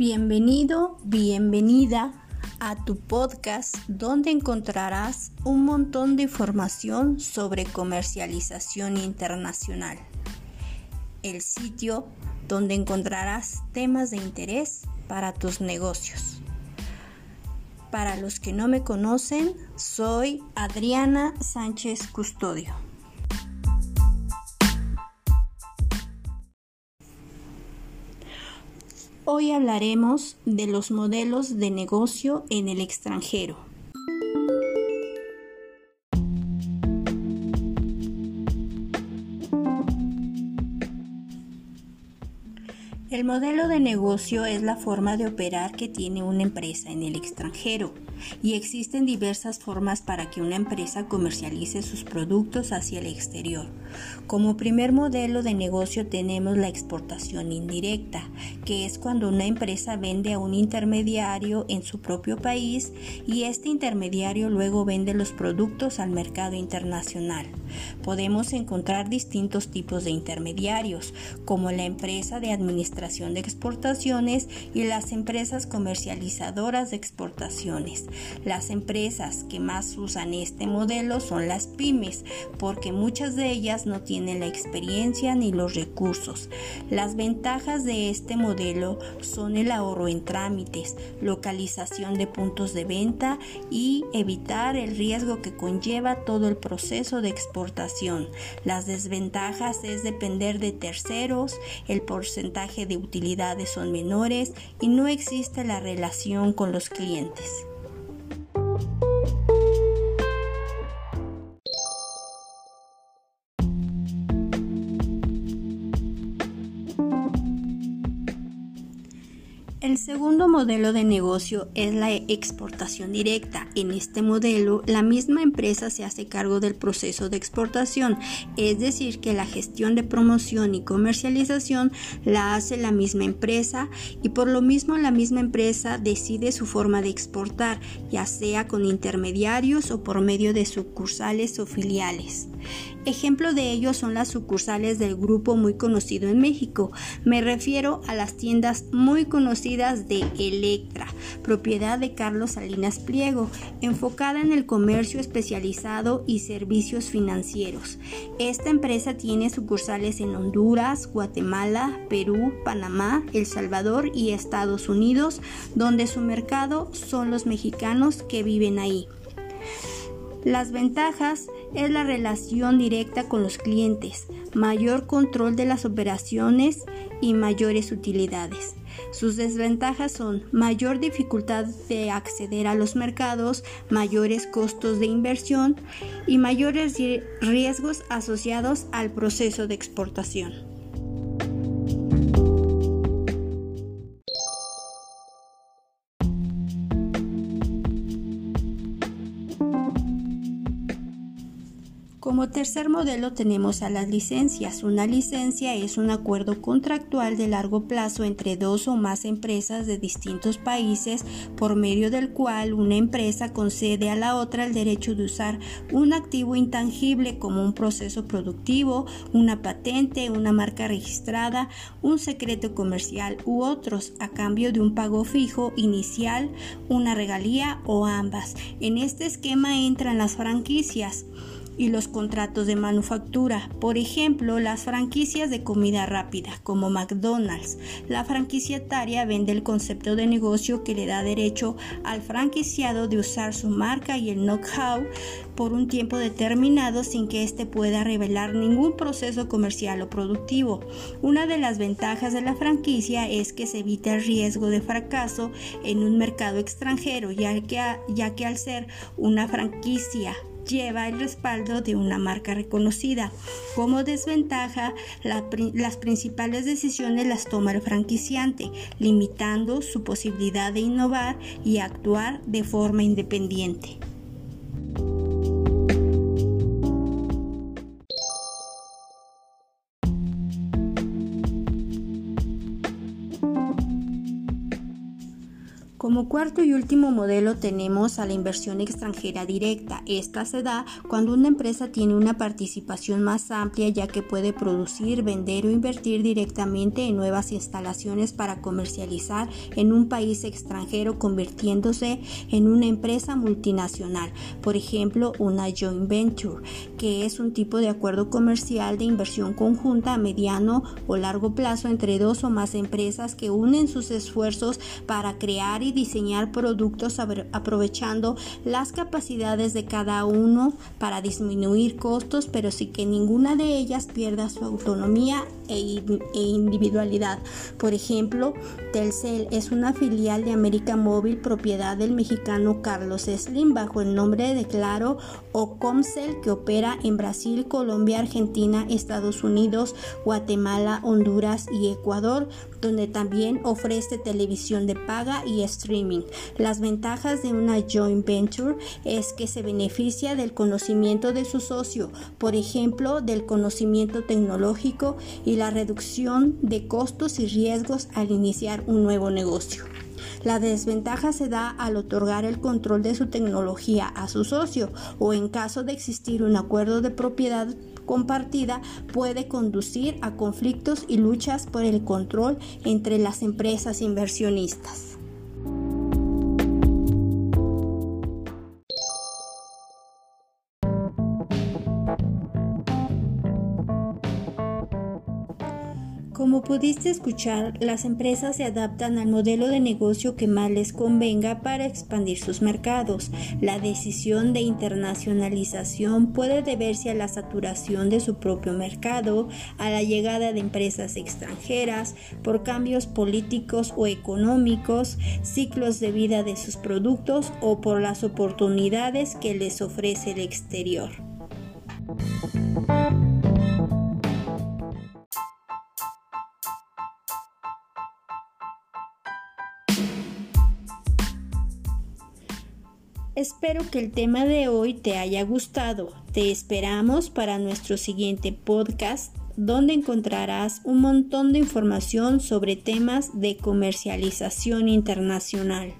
Bienvenido, bienvenida a tu podcast donde encontrarás un montón de información sobre comercialización internacional. El sitio donde encontrarás temas de interés para tus negocios. Para los que no me conocen, soy Adriana Sánchez Custodio. Hoy hablaremos de los modelos de negocio en el extranjero. El modelo de negocio es la forma de operar que tiene una empresa en el extranjero y existen diversas formas para que una empresa comercialice sus productos hacia el exterior. Como primer modelo de negocio tenemos la exportación indirecta, que es cuando una empresa vende a un intermediario en su propio país y este intermediario luego vende los productos al mercado internacional. Podemos encontrar distintos tipos de intermediarios, como la empresa de administración de exportaciones y las empresas comercializadoras de exportaciones. Las empresas que más usan este modelo son las pymes, porque muchas de ellas no tienen la experiencia ni los recursos. Las ventajas de este modelo son el ahorro en trámites, localización de puntos de venta y evitar el riesgo que conlleva todo el proceso de exportación. Las desventajas es depender de terceros, el porcentaje de utilidades son menores y no existe la relación con los clientes. El segundo modelo de negocio es la exportación directa. En este modelo, la misma empresa se hace cargo del proceso de exportación, es decir, que la gestión de promoción y comercialización la hace la misma empresa y por lo mismo la misma empresa decide su forma de exportar, ya sea con intermediarios o por medio de sucursales o filiales. Ejemplo de ello son las sucursales del grupo muy conocido en México. Me refiero a las tiendas muy conocidas de Electra, propiedad de Carlos Salinas Pliego, enfocada en el comercio especializado y servicios financieros. Esta empresa tiene sucursales en Honduras, Guatemala, Perú, Panamá, El Salvador y Estados Unidos, donde su mercado son los mexicanos que viven ahí. Las ventajas es la relación directa con los clientes, mayor control de las operaciones y mayores utilidades. Sus desventajas son mayor dificultad de acceder a los mercados, mayores costos de inversión y mayores riesgos asociados al proceso de exportación. Como tercer modelo tenemos a las licencias. Una licencia es un acuerdo contractual de largo plazo entre dos o más empresas de distintos países por medio del cual una empresa concede a la otra el derecho de usar un activo intangible como un proceso productivo, una patente, una marca registrada, un secreto comercial u otros a cambio de un pago fijo inicial, una regalía o ambas. En este esquema entran las franquicias y los contratos de manufactura. Por ejemplo, las franquicias de comida rápida, como McDonald's. La franquiciataria vende el concepto de negocio que le da derecho al franquiciado de usar su marca y el know-how por un tiempo determinado sin que éste pueda revelar ningún proceso comercial o productivo. Una de las ventajas de la franquicia es que se evita el riesgo de fracaso en un mercado extranjero, ya que, ya que al ser una franquicia lleva el respaldo de una marca reconocida. Como desventaja, las principales decisiones las toma el franquiciante, limitando su posibilidad de innovar y actuar de forma independiente. Como cuarto y último modelo tenemos a la inversión extranjera directa. Esta se da cuando una empresa tiene una participación más amplia ya que puede producir, vender o invertir directamente en nuevas instalaciones para comercializar en un país extranjero convirtiéndose en una empresa multinacional. Por ejemplo, una joint venture, que es un tipo de acuerdo comercial de inversión conjunta a mediano o largo plazo entre dos o más empresas que unen sus esfuerzos para crear y diseñar productos aprovechando las capacidades de cada uno para disminuir costos, pero sin que ninguna de ellas pierda su autonomía e individualidad. Por ejemplo, Telcel es una filial de América Móvil propiedad del mexicano Carlos Slim bajo el nombre de Claro o Comcel que opera en Brasil, Colombia, Argentina, Estados Unidos, Guatemala, Honduras y Ecuador, donde también ofrece televisión de paga y streaming. Las ventajas de una joint venture es que se beneficia del conocimiento de su socio, por ejemplo, del conocimiento tecnológico y la reducción de costos y riesgos al iniciar un nuevo negocio. La desventaja se da al otorgar el control de su tecnología a su socio o en caso de existir un acuerdo de propiedad compartida puede conducir a conflictos y luchas por el control entre las empresas inversionistas. Como pudiste escuchar, las empresas se adaptan al modelo de negocio que más les convenga para expandir sus mercados. La decisión de internacionalización puede deberse a la saturación de su propio mercado, a la llegada de empresas extranjeras, por cambios políticos o económicos, ciclos de vida de sus productos o por las oportunidades que les ofrece el exterior. Espero que el tema de hoy te haya gustado. Te esperamos para nuestro siguiente podcast donde encontrarás un montón de información sobre temas de comercialización internacional.